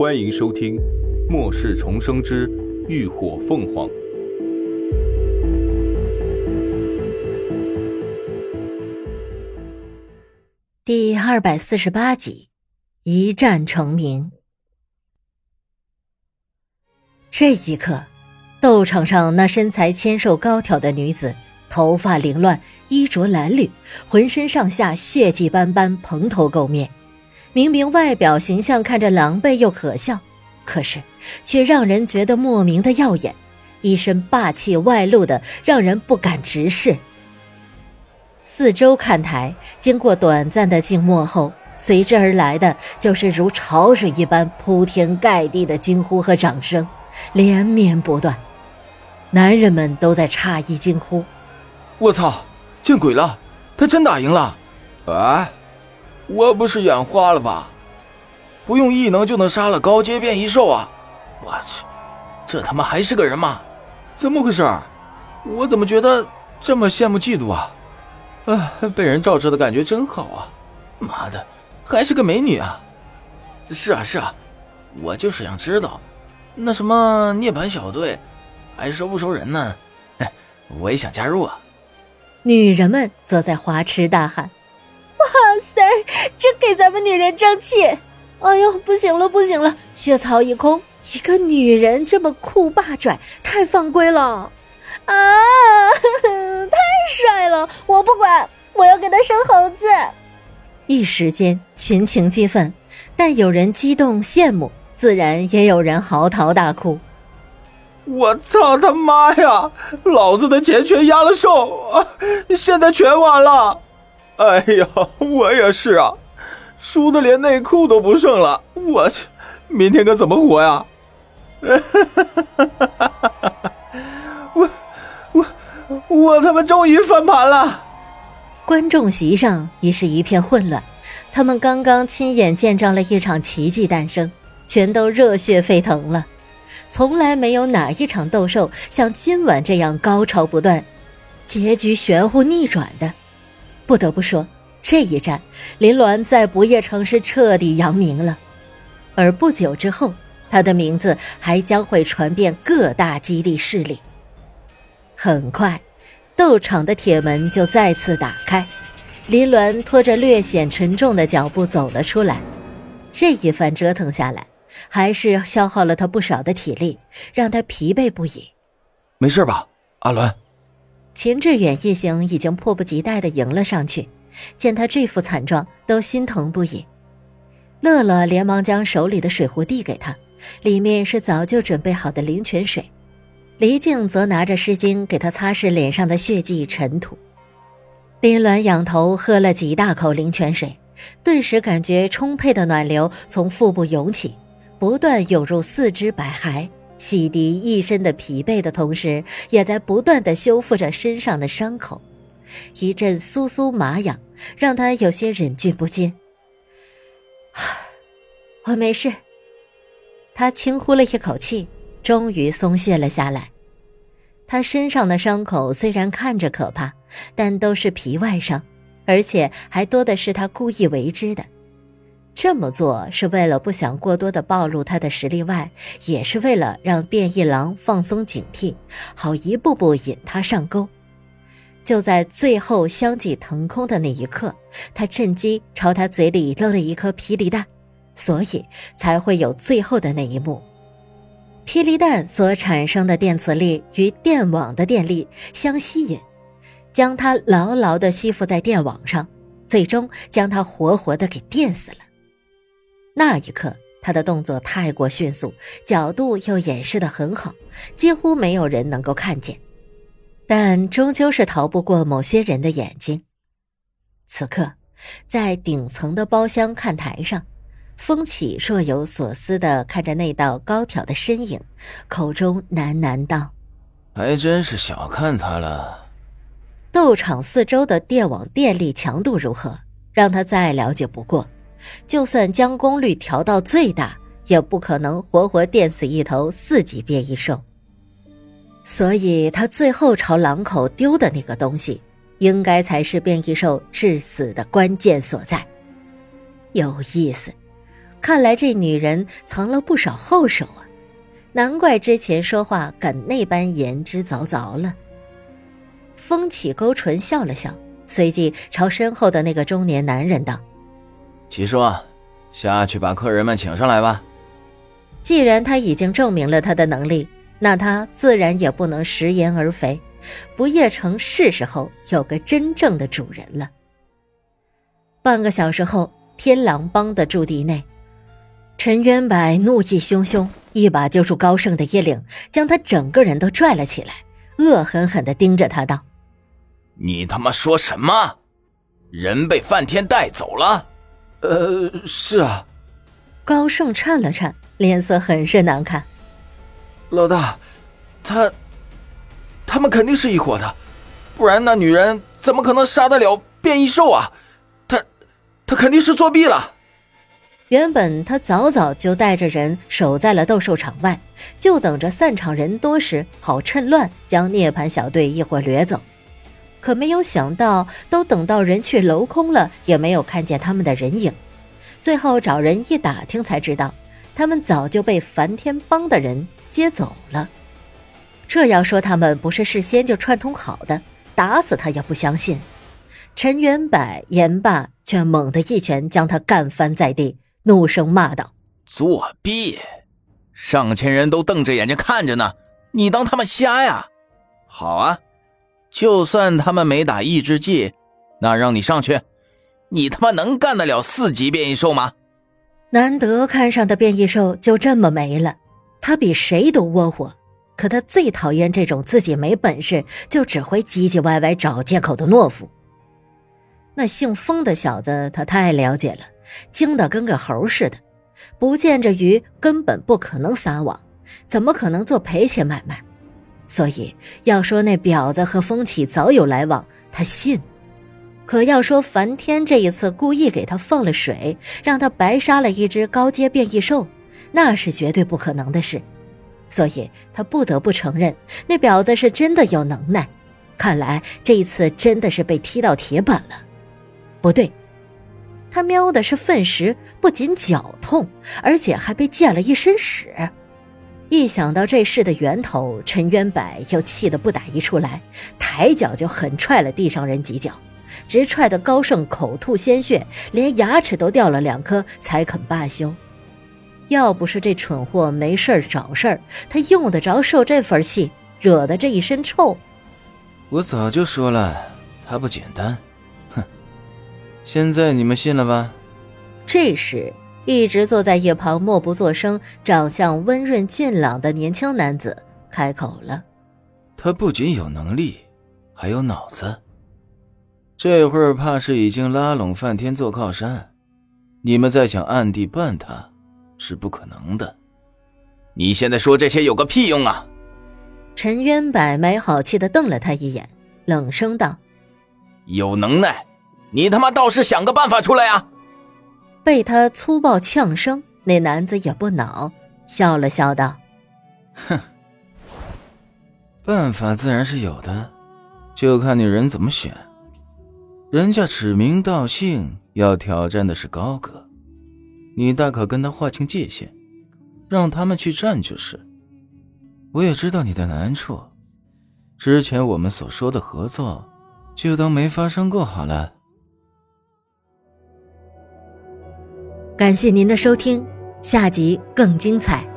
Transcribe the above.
欢迎收听《末世重生之浴火凤凰》第二百四十八集，一战成名。这一刻，斗场上那身材纤瘦高挑的女子，头发凌乱，衣着褴褛，浑身上下血迹斑斑，蓬头垢面。明明外表形象看着狼狈又可笑，可是却让人觉得莫名的耀眼，一身霸气外露的让人不敢直视。四周看台经过短暂的静默后，随之而来的就是如潮水一般铺天盖地的惊呼和掌声，连绵不断。男人们都在诧异惊呼：“我操，见鬼了！他真打赢了！哎！”我不是眼花了吧？不用异能就能杀了高阶变异兽啊！我去，这他妈还是个人吗？怎么回事？我怎么觉得这么羡慕嫉妒啊？啊，被人罩着的感觉真好啊！妈的，还是个美女啊！是啊是啊，我就是想知道，那什么涅槃小队还收不收人呢？我也想加入啊！女人们则在花痴大喊。哇塞，真给咱们女人争气！哎呦，不行了不行了，血槽一空，一个女人这么酷霸拽，太犯规了！啊，太帅了！我不管，我要给他生猴子！一时间群情激愤，但有人激动羡慕，自然也有人嚎啕大哭。我操他妈呀！老子的钱全压了手，现在全完了！哎呀，我也是啊，输的连内裤都不剩了，我去，明天可怎么活呀？我我我他妈终于翻盘了！观众席上已是一片混乱，他们刚刚亲眼见证了一场奇迹诞生，全都热血沸腾了。从来没有哪一场斗兽像今晚这样高潮不断，结局玄乎逆转的。不得不说，这一战，林鸾在不夜城是彻底扬名了。而不久之后，他的名字还将会传遍各大基地势力。很快，斗场的铁门就再次打开，林鸾拖着略显沉重的脚步走了出来。这一番折腾下来，还是消耗了他不少的体力，让他疲惫不已。没事吧，阿伦？秦志远一行已经迫不及待的迎了上去，见他这副惨状，都心疼不已。乐乐连忙将手里的水壶递给他，里面是早就准备好的灵泉水。黎静则拿着湿巾给他擦拭脸上的血迹尘土。林鸾仰头喝了几大口灵泉水，顿时感觉充沛的暖流从腹部涌起，不断涌入四肢百骸。洗涤一身的疲惫的同时，也在不断的修复着身上的伤口，一阵酥酥麻痒，让他有些忍俊不禁。我 没事。他轻呼了一口气，终于松懈了下来。他身上的伤口虽然看着可怕，但都是皮外伤，而且还多的是他故意为之的。这么做是为了不想过多的暴露他的实力外，也是为了让变异狼放松警惕，好一步步引他上钩。就在最后相继腾空的那一刻，他趁机朝他嘴里扔了一颗霹雳弹，所以才会有最后的那一幕。霹雳弹所产生的电磁力与电网的电力相吸引，将他牢牢地吸附在电网上，最终将他活活的给电死了。那一刻，他的动作太过迅速，角度又掩饰的很好，几乎没有人能够看见。但终究是逃不过某些人的眼睛。此刻，在顶层的包厢看台上，风起若有所思的看着那道高挑的身影，口中喃喃道：“还真是小看他了。”斗场四周的电网电力强度如何，让他再了解不过。就算将功率调到最大，也不可能活活电死一头四级变异兽。所以，他最后朝狼口丢的那个东西，应该才是变异兽致死的关键所在。有意思，看来这女人藏了不少后手啊，难怪之前说话敢那般言之凿凿了。风起勾唇笑了笑，随即朝身后的那个中年男人道：“齐叔，下去把客人们请上来吧。”既然他已经证明了他的能力，那他自然也不能食言而肥。不夜城是时候有个真正的主人了。半个小时后，天狼帮的驻地内，陈渊白怒意汹汹，一把揪住高盛的衣领，将他整个人都拽了起来，恶狠狠地盯着他道：“你他妈说什么？人被范天带走了？呃，是啊。”高盛颤了颤。脸色很是难看，老大，他，他们肯定是一伙的，不然那女人怎么可能杀得了变异兽啊？他，他肯定是作弊了。原本他早早就带着人守在了斗兽场外，就等着散场人多时，好趁乱将涅槃小队一伙掠走。可没有想到，都等到人去楼空了，也没有看见他们的人影。最后找人一打听，才知道。他们早就被梵天帮的人接走了。这要说他们不是事先就串通好的，打死他也不相信。陈元柏言罢，却猛地一拳将他干翻在地，怒声骂道：“作弊！上千人都瞪着眼睛看着呢，你当他们瞎呀？好啊，就算他们没打抑制剂，那让你上去，你他妈能干得了四级变异兽吗？”难得看上的变异兽就这么没了，他比谁都窝火。可他最讨厌这种自己没本事就只会唧唧歪歪找借口的懦夫。那姓风的小子他太了解了，精的跟个猴似的，不见着鱼根本不可能撒网，怎么可能做赔钱买卖？所以要说那婊子和风起早有来往，他信。可要说梵天这一次故意给他放了水，让他白杀了一只高阶变异兽，那是绝对不可能的事，所以他不得不承认那婊子是真的有能耐。看来这一次真的是被踢到铁板了。不对，他喵的是粪石，不仅脚痛，而且还被溅了一身屎。一想到这事的源头，陈渊柏又气得不打一处来，抬脚就狠踹了地上人几脚。直踹得高盛口吐鲜血，连牙齿都掉了两颗，才肯罢休。要不是这蠢货没事儿找事儿，他用得着受这份气，惹得这一身臭。我早就说了，他不简单。哼，现在你们信了吧？这时，一直坐在一旁默不作声、长相温润俊朗的年轻男子开口了：“他不仅有能力，还有脑子。”这会儿怕是已经拉拢梵天做靠山，你们再想暗地办他，是不可能的。你现在说这些有个屁用啊！陈渊柏没好气的瞪了他一眼，冷声道：“有能耐，你他妈倒是想个办法出来啊！”被他粗暴呛声，那男子也不恼，笑了笑道：“哼，办法自然是有的，就看你人怎么选。”人家指名道姓要挑战的是高阁，你大可跟他划清界限，让他们去战就是。我也知道你的难处，之前我们所说的合作，就当没发生过好了。感谢您的收听，下集更精彩。